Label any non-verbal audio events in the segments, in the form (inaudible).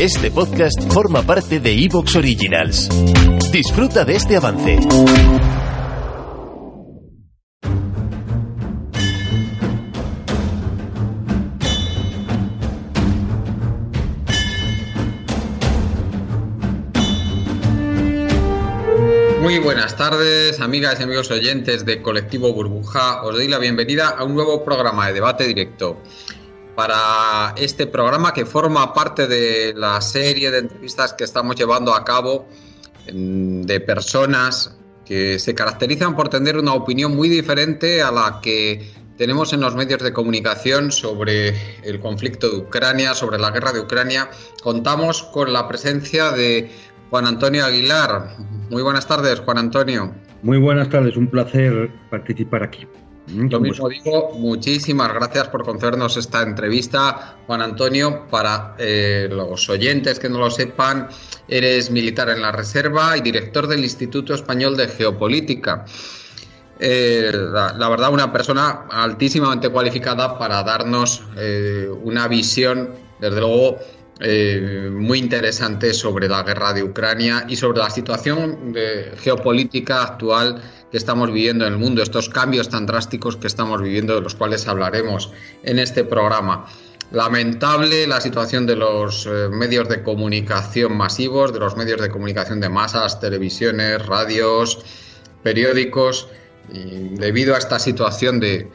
Este podcast forma parte de Evox Originals. Disfruta de este avance. Muy buenas tardes, amigas y amigos oyentes de Colectivo Burbuja. Os doy la bienvenida a un nuevo programa de debate directo para este programa que forma parte de la serie de entrevistas que estamos llevando a cabo mm, de personas que se caracterizan por tener una opinión muy diferente a la que tenemos en los medios de comunicación sobre el conflicto de Ucrania, sobre la guerra de Ucrania. Contamos con la presencia de Juan Antonio Aguilar. Muy buenas tardes, Juan Antonio. Muy buenas tardes, un placer participar aquí. Mm, Lo mismo digo, muchísimas gracias por concedernos esta entrevista, Juan Antonio. Para eh, los oyentes que no lo sepan, eres militar en la Reserva y director del Instituto Español de Geopolítica. Eh, la, verdad, una persona altísimamente cualificada para darnos eh, una visión, desde luego, muy interesante sobre la guerra de Ucrania y sobre la situación de geopolítica actual que estamos viviendo en el mundo, estos cambios tan drásticos que estamos viviendo, de los cuales hablaremos en este programa. Lamentable la situación de los eh, medios de comunicación masivos, de los medios de comunicación de masas, televisiones, radios, periódicos, y debido a esta situación de,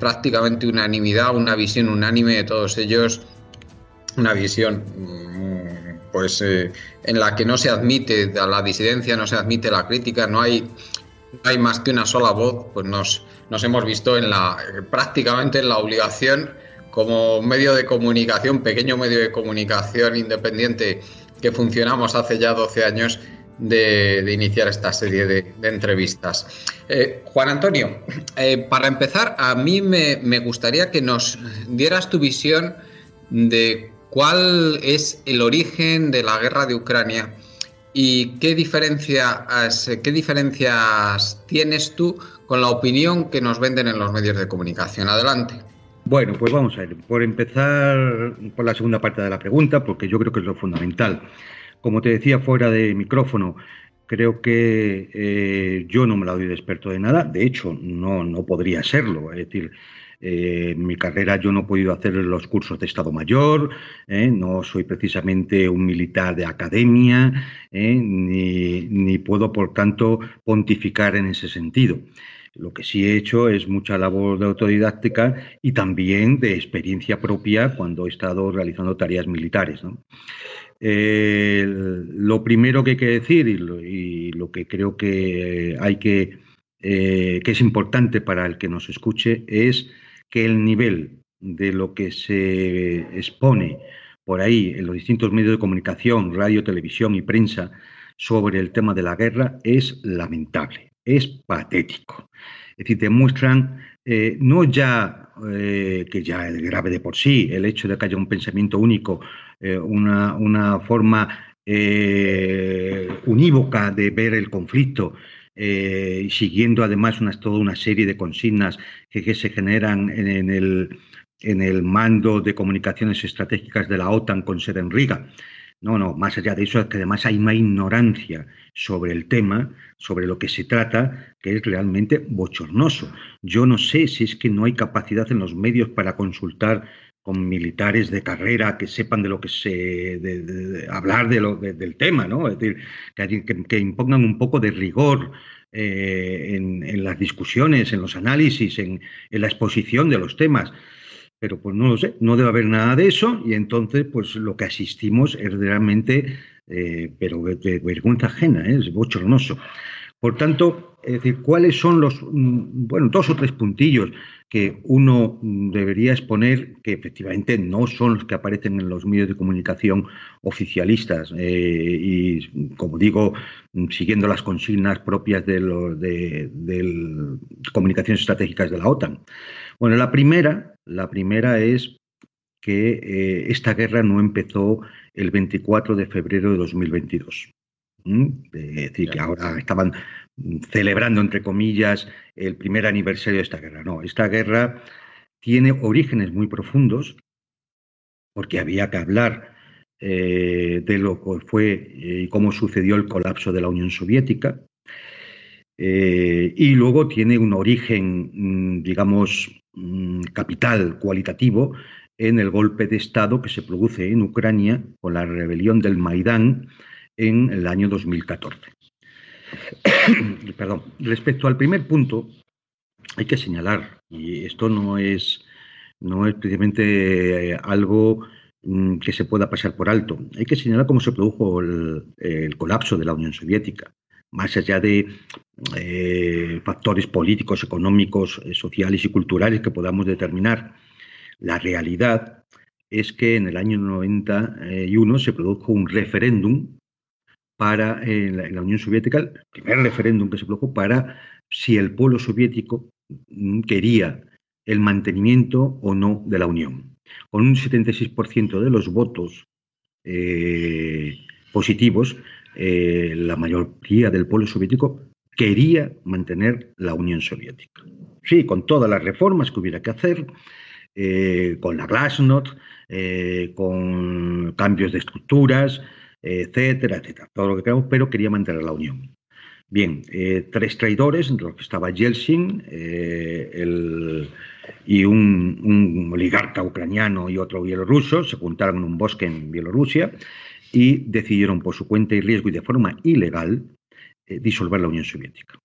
prácticamente unanimidad, una visión unánime de todos ellos, una visión mm, pues eh, en la que no se admite la disidencia, no se admite la crítica, no hay hay más que una sola voz, pues nos, nos hemos visto en la, prácticamente en la obligación como medio de comunicación, pequeño medio de comunicación independiente que funcionamos hace ya 12 años, de, iniciar esta serie de, entrevistas. Eh, Juan Antonio, eh, para empezar, a mí me, me, gustaría que nos dieras tu visión de cuál es el origen de la guerra de Ucrania ¿Y qué, diferencias, qué diferencias tienes tú con la opinión que nos venden en los medios de comunicación? Adelante. Bueno, pues vamos a ver. Por empezar por la segunda parte de la pregunta, porque yo creo que es lo fundamental. Como te decía fuera de micrófono, creo que eh, yo no me la doy de experto de nada. De hecho, no, no podría serlo. Es decir, eh, en mi carrera yo no he podido hacer los cursos de Estado Mayor, eh, no soy precisamente un militar de academia, eh, ni, puedo, por tanto, pontificar en ese sentido. Lo que sí he hecho es mucha labor de autodidáctica y también de experiencia propia cuando he estado realizando tareas militares. lo primero que hay que decir y lo, que creo que hay que, que es importante para el que nos escuche es que el nivel de lo que se expone por ahí en los distintos medios de comunicación, radio, televisión y prensa sobre el tema de la guerra es lamentable, es patético. Es decir, demuestran eh, no ya eh, que ya es grave de por sí el hecho de que haya un pensamiento único, eh, una, una, forma unívoca de ver el conflicto eh, siguiendo además toda una serie de consignas que, se generan en, el, en el mando de comunicaciones estratégicas de la OTAN con sede en Riga. No, no, más allá de eso, es que además hay una ignorancia sobre el tema, sobre lo que se trata, que es realmente bochornoso. Yo no sé si es que no hay capacidad en los medios para consultar con militares de carrera que sepan de lo que se. hablar de lo, del tema, ¿no? Es decir, que, impongan un poco de rigor eh, en, las discusiones, en los análisis, en, la exposición de los temas. Pero pues no lo sé, no debe haber nada de eso y entonces pues lo que asistimos es realmente, eh, pero de, vergüenza ajena, ¿eh? es bochornoso. Por tanto, es decir, ¿cuáles son los, mm, bueno, dos o tres puntillos que uno debería exponer que efectivamente no son los que aparecen en los medios de comunicación oficialistas eh, y, como digo, siguiendo las consignas propias de, los, de, comunicaciones estratégicas de la OTAN? Bueno, la primera, la primera es que eh, esta guerra no empezó el 24 de febrero de 2022. Es decir, que ahora estaban celebrando, entre comillas, el primer aniversario de esta guerra. No, esta guerra tiene orígenes muy profundos, porque había que hablar eh, de lo que fue eh, y cómo sucedió el colapso de la Unión Soviética. Eh, y luego tiene un origen, mm, digamos, mm, capital, cualitativo, en el golpe de Estado que se produce en Ucrania con la rebelión del Maidán en el año 2014. (coughs) Perdón. Respecto al primer punto, hay que señalar, y esto no es, no es precisamente eh, algo mm, que se pueda pasar por alto, hay que señalar cómo se produjo el, colapso de la Unión Soviética, más allá de eh, factores políticos, económicos, eh, sociales y culturales que podamos determinar. La realidad es que en el año 91 se produjo un referéndum para en la, Unión Soviética, el primer referéndum que se produjo para si el pueblo soviético mm, quería el mantenimiento o no de la Unión. Con un 76% de los votos eh, positivos, eh, la mayoría del pueblo soviético quería mantener la Unión Soviética. Sí, con todas las reformas que hubiera que hacer, eh, con la Glasnost, con cambios de estructuras, etcétera, etcétera, todo lo que queramos, pero quería mantener la unión. Bien, eh, tres traidores, entre los que estaba Yeltsin eh, y un, oligarca ucraniano y otro bielorruso, se juntaron en un bosque en Bielorrusia y decidieron por su cuenta y riesgo y de forma ilegal eh, disolver la Unión Soviética.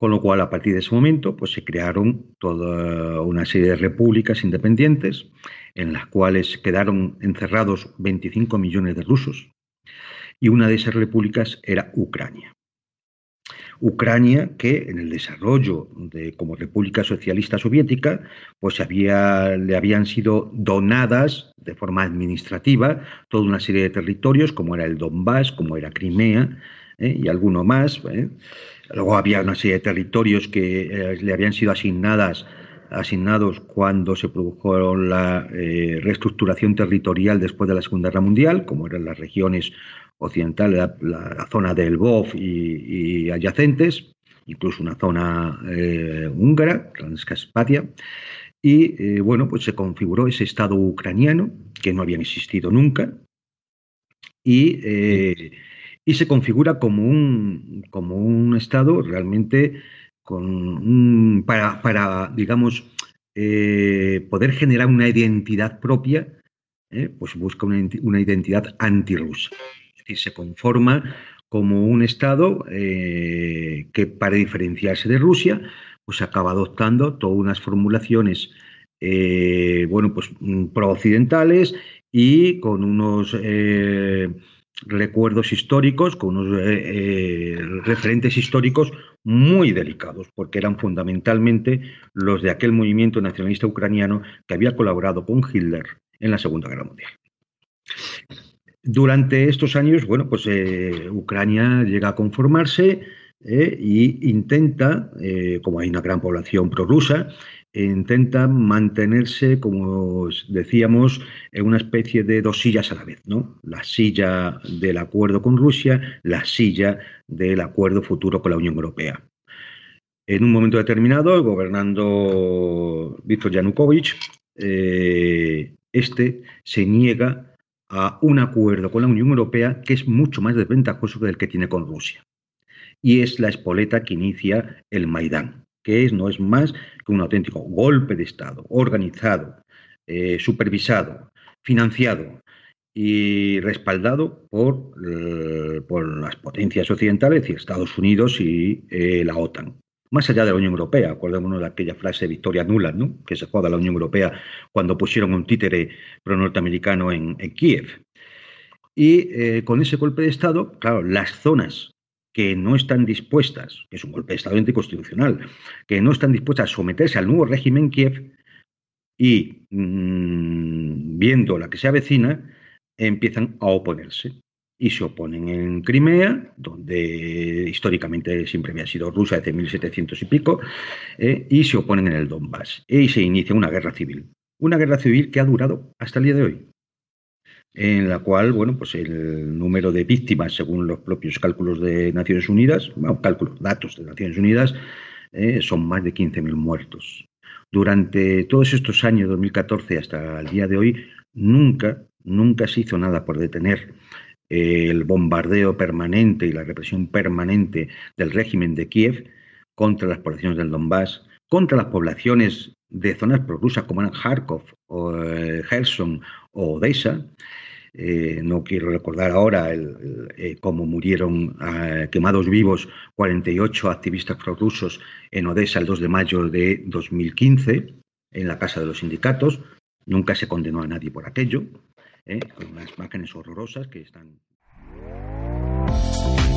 Con lo cual, a partir de ese momento, pues se crearon toda una serie de repúblicas independientes en las cuales quedaron encerrados 25 millones de rusos. Y una de esas repúblicas era Ucrania. Ucrania, que en el desarrollo de, como República Socialista Soviética, pues había, le habían sido donadas de forma administrativa toda una serie de territorios, como era el Donbass, como era Crimea ¿eh? y alguno más. ¿eh? Luego había una serie de territorios que eh, le habían sido asignadas, asignados cuando se produjo la eh, reestructuración territorial después de la Segunda Guerra Mundial, como eran las regiones occidentales, la, zona del Lvov y, adyacentes, incluso una zona eh, húngara, Transcarpatia. Y bueno, pues se configuró ese Estado ucraniano, que no había existido nunca, y y se configura como un, como un Estado realmente con para, para, digamos, eh, poder generar una identidad propia, eh, pues busca una, una identidad antirrusa. Es decir, se conforma como un Estado eh, que para diferenciarse de Rusia, pues acaba adoptando todas unas formulaciones, bueno, pues mm, pro-occidentales y con unos recuerdos históricos, con unos eh, eh, referentes históricos muy delicados, porque eran fundamentalmente los de aquel movimiento nacionalista ucraniano que había colaborado con Hitler en la Segunda Guerra Mundial. Durante estos años, bueno, pues eh, Ucrania llega a conformarse e intenta, como hay una gran población prorrusa, intenta mantenerse, como decíamos, en una especie de dos sillas a la vez, ¿no? La silla del acuerdo con Rusia, la silla del acuerdo futuro con la Unión Europea. En un momento determinado, gobernando Víctor Yanukovych, eh, este se niega a un acuerdo con la Unión Europea que es mucho más desventajoso que el que tiene con Rusia. Y es la espoleta que inicia el Maidán que es, no es más que un auténtico golpe de Estado, organizado, eh, supervisado, financiado y respaldado por, eh, por, las potencias occidentales, es decir, Estados Unidos y eh, la OTAN. Más allá de la Unión Europea, acordémonos de aquella frase Victoria Nuland, ¿no? que se joda la Unión Europea cuando pusieron un títere pro-norteamericano en, Kiev. Y con ese golpe de Estado, claro, las zonas que no están dispuestas, que es un golpe de Estado anticonstitucional, que no están dispuestas a someterse al nuevo régimen Kiev y, mm, viendo la que se avecina, empiezan a oponerse. Y se oponen en Crimea, donde históricamente siempre había sido Rusia desde 1700 y pico, eh, y se oponen en el Donbass. Y se inicia una guerra civil. Una guerra civil que ha durado hasta el día de hoy en la cual, bueno, pues el número de víctimas, según los propios cálculos de Naciones Unidas, cálculos, datos de Naciones Unidas, eh, son más de 15.000 muertos. Durante todos estos años, 2014 hasta el día de hoy, nunca, nunca se hizo nada por detener el bombardeo permanente y la represión permanente del régimen de Kiev contra las poblaciones del Donbass, contra las poblaciones de zonas prorrusas como eran Kharkov, o, eh, Kherson o Odessa. Eh, no quiero recordar ahora eh, cómo murieron quemados vivos 48 activistas prorrusos en Odessa el 2 de mayo de 2015 en la Casa de los Sindicatos. Nunca se condenó a nadie por aquello, unas imágenes horrorosas que están